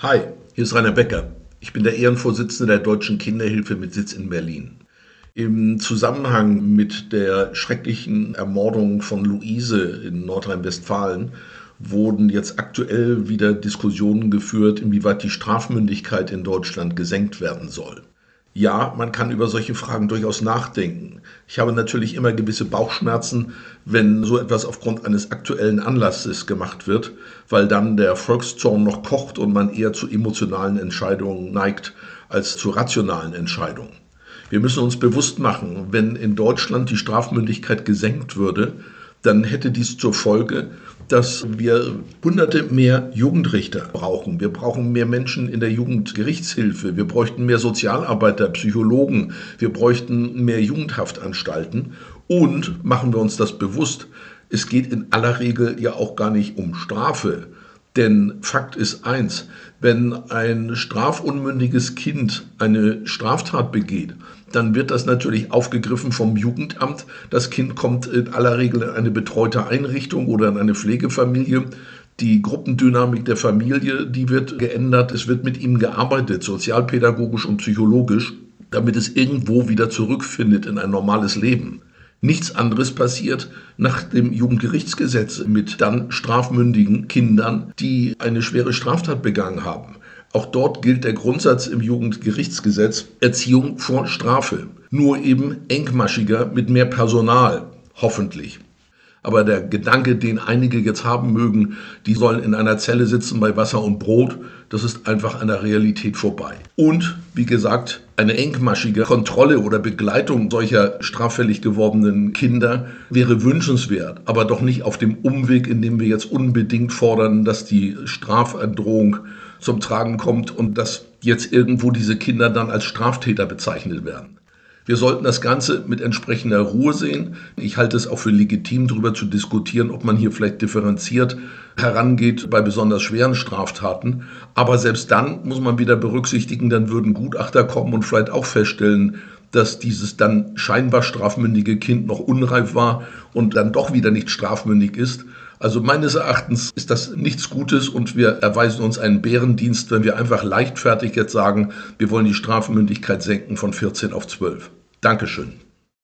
Hi, hier ist Rainer Becker. Ich bin der Ehrenvorsitzende der Deutschen Kinderhilfe mit Sitz in Berlin. Im Zusammenhang mit der schrecklichen Ermordung von Luise in Nordrhein-Westfalen wurden jetzt aktuell wieder Diskussionen geführt, inwieweit die Strafmündigkeit in Deutschland gesenkt werden soll. Ja, man kann über solche Fragen durchaus nachdenken. Ich habe natürlich immer gewisse Bauchschmerzen, wenn so etwas aufgrund eines aktuellen Anlasses gemacht wird, weil dann der Volkszorn noch kocht und man eher zu emotionalen Entscheidungen neigt als zu rationalen Entscheidungen. Wir müssen uns bewusst machen, wenn in Deutschland die Strafmündigkeit gesenkt würde, dann hätte dies zur Folge, dass wir hunderte mehr Jugendrichter brauchen. Wir brauchen mehr Menschen in der Jugendgerichtshilfe. Wir bräuchten mehr Sozialarbeiter, Psychologen. Wir bräuchten mehr Jugendhaftanstalten. Und machen wir uns das bewusst, es geht in aller Regel ja auch gar nicht um Strafe. Denn Fakt ist eins, wenn ein strafunmündiges Kind eine Straftat begeht, dann wird das natürlich aufgegriffen vom Jugendamt. Das Kind kommt in aller Regel in eine betreute Einrichtung oder in eine Pflegefamilie. Die Gruppendynamik der Familie, die wird geändert. Es wird mit ihm gearbeitet, sozialpädagogisch und psychologisch, damit es irgendwo wieder zurückfindet in ein normales Leben. Nichts anderes passiert nach dem Jugendgerichtsgesetz mit dann strafmündigen Kindern, die eine schwere Straftat begangen haben. Auch dort gilt der Grundsatz im Jugendgerichtsgesetz Erziehung vor Strafe. Nur eben engmaschiger mit mehr Personal, hoffentlich. Aber der Gedanke, den einige jetzt haben mögen, die sollen in einer Zelle sitzen bei Wasser und Brot, das ist einfach an der Realität vorbei. Und, wie gesagt, eine engmaschige Kontrolle oder Begleitung solcher straffällig gewordenen Kinder wäre wünschenswert, aber doch nicht auf dem Umweg, in dem wir jetzt unbedingt fordern, dass die Strafandrohung zum Tragen kommt und dass jetzt irgendwo diese Kinder dann als Straftäter bezeichnet werden. Wir sollten das Ganze mit entsprechender Ruhe sehen. Ich halte es auch für legitim, darüber zu diskutieren, ob man hier vielleicht differenziert herangeht bei besonders schweren Straftaten. Aber selbst dann muss man wieder berücksichtigen, dann würden Gutachter kommen und vielleicht auch feststellen, dass dieses dann scheinbar strafmündige Kind noch unreif war und dann doch wieder nicht strafmündig ist. Also meines Erachtens ist das nichts Gutes und wir erweisen uns einen Bärendienst, wenn wir einfach leichtfertig jetzt sagen, wir wollen die Strafmündigkeit senken von 14 auf 12. Dankeschön.